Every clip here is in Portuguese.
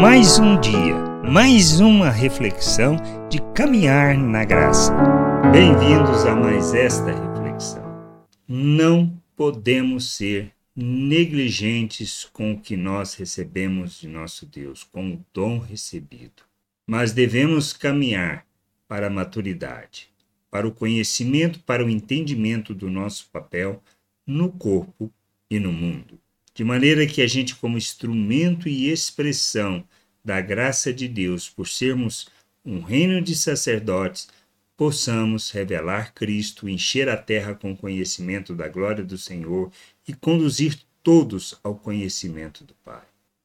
Mais um dia, mais uma reflexão de caminhar na graça. Bem-vindos a mais esta reflexão. Não podemos ser negligentes com o que nós recebemos de nosso Deus, com o dom recebido, mas devemos caminhar para a maturidade, para o conhecimento, para o entendimento do nosso papel no corpo e no mundo de maneira que a gente, como instrumento e expressão da graça de Deus, por sermos um reino de sacerdotes, possamos revelar Cristo, encher a terra com conhecimento da glória do Senhor e conduzir todos ao conhecimento do Pai.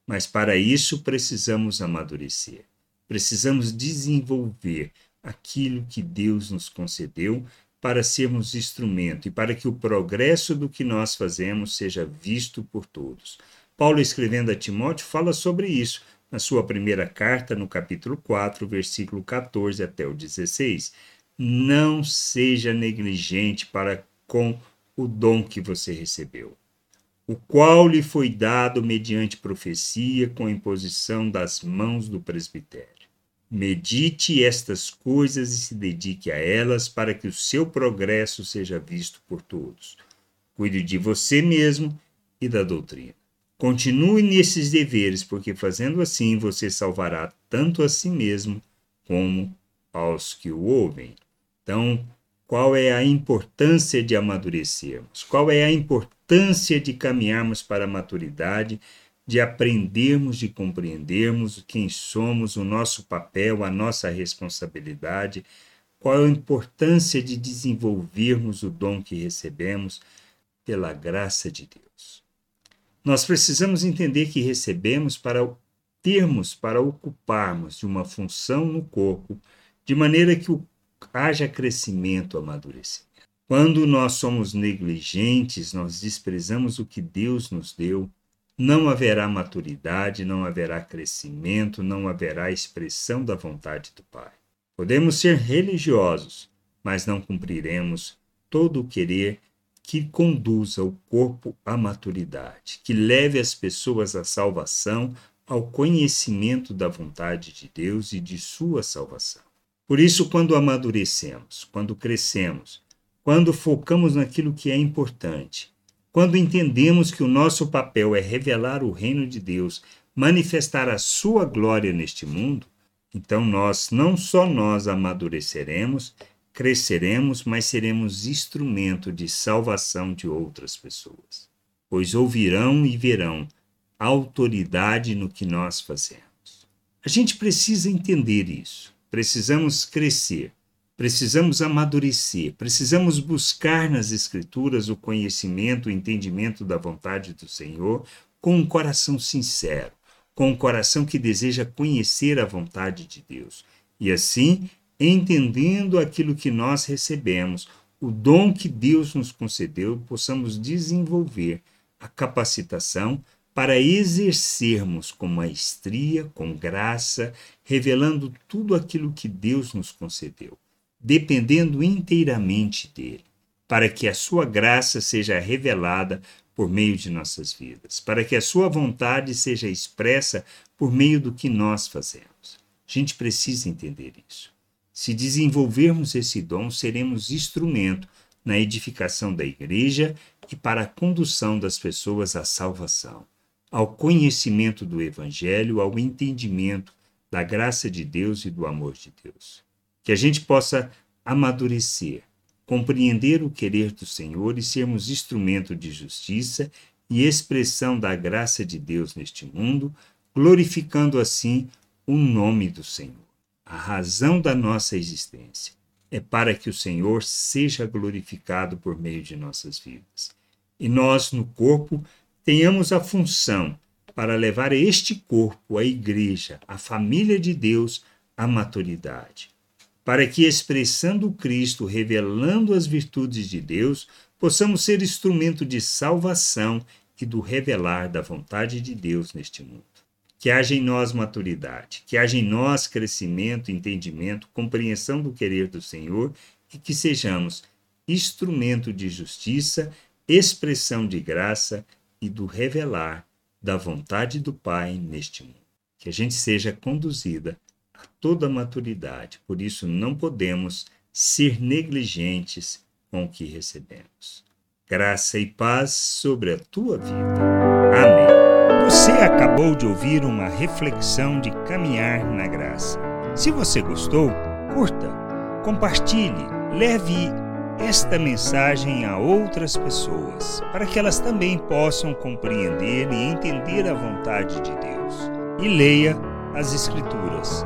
Mas para isso precisamos amadurecer, precisamos desenvolver aquilo que Deus nos concedeu para sermos instrumento e para que o progresso do que nós fazemos seja visto por todos. Paulo, escrevendo a Timóteo, fala sobre isso na sua primeira carta, no capítulo 4, versículo 14 até o 16. Não seja negligente para com o dom que você recebeu, o qual lhe foi dado mediante profecia com imposição das mãos do presbitério. Medite estas coisas e se dedique a elas para que o seu progresso seja visto por todos. Cuide de você mesmo e da doutrina. Continue nesses deveres, porque fazendo assim você salvará tanto a si mesmo como aos que o ouvem. Então, qual é a importância de amadurecermos? Qual é a importância de caminharmos para a maturidade? De aprendermos, de compreendermos quem somos, o nosso papel, a nossa responsabilidade, qual a importância de desenvolvermos o dom que recebemos pela graça de Deus. Nós precisamos entender que recebemos para termos, para ocuparmos de uma função no corpo, de maneira que haja crescimento, amadurecimento. Quando nós somos negligentes, nós desprezamos o que Deus nos deu, não haverá maturidade, não haverá crescimento, não haverá expressão da vontade do Pai. Podemos ser religiosos, mas não cumpriremos todo o querer que conduza o corpo à maturidade, que leve as pessoas à salvação, ao conhecimento da vontade de Deus e de sua salvação. Por isso, quando amadurecemos, quando crescemos, quando focamos naquilo que é importante, quando entendemos que o nosso papel é revelar o reino de Deus, manifestar a sua glória neste mundo, então nós não só nós amadureceremos, cresceremos, mas seremos instrumento de salvação de outras pessoas. Pois ouvirão e verão autoridade no que nós fazemos. A gente precisa entender isso. Precisamos crescer. Precisamos amadurecer, precisamos buscar nas Escrituras o conhecimento, o entendimento da vontade do Senhor com um coração sincero, com um coração que deseja conhecer a vontade de Deus. E assim, entendendo aquilo que nós recebemos, o dom que Deus nos concedeu, possamos desenvolver a capacitação para exercermos com maestria, com graça, revelando tudo aquilo que Deus nos concedeu dependendo inteiramente dele, para que a sua graça seja revelada por meio de nossas vidas, para que a sua vontade seja expressa por meio do que nós fazemos. A gente precisa entender isso. Se desenvolvermos esse dom, seremos instrumento na edificação da igreja e para a condução das pessoas à salvação, ao conhecimento do Evangelho, ao entendimento da graça de Deus e do amor de Deus que a gente possa amadurecer, compreender o querer do Senhor e sermos instrumento de justiça e expressão da graça de Deus neste mundo, glorificando assim o nome do Senhor. A razão da nossa existência é para que o Senhor seja glorificado por meio de nossas vidas. E nós, no corpo, tenhamos a função para levar este corpo, a igreja, a família de Deus, à maturidade para que, expressando Cristo, revelando as virtudes de Deus, possamos ser instrumento de salvação e do revelar da vontade de Deus neste mundo. Que haja em nós maturidade, que haja em nós crescimento, entendimento, compreensão do querer do Senhor e que sejamos instrumento de justiça, expressão de graça e do revelar da vontade do Pai neste mundo. que a gente seja conduzida a toda maturidade. Por isso, não podemos ser negligentes com o que recebemos. Graça e paz sobre a tua vida. Amém. Você acabou de ouvir uma reflexão de caminhar na graça. Se você gostou, curta, compartilhe, leve esta mensagem a outras pessoas, para que elas também possam compreender e entender a vontade de Deus. E leia as Escrituras,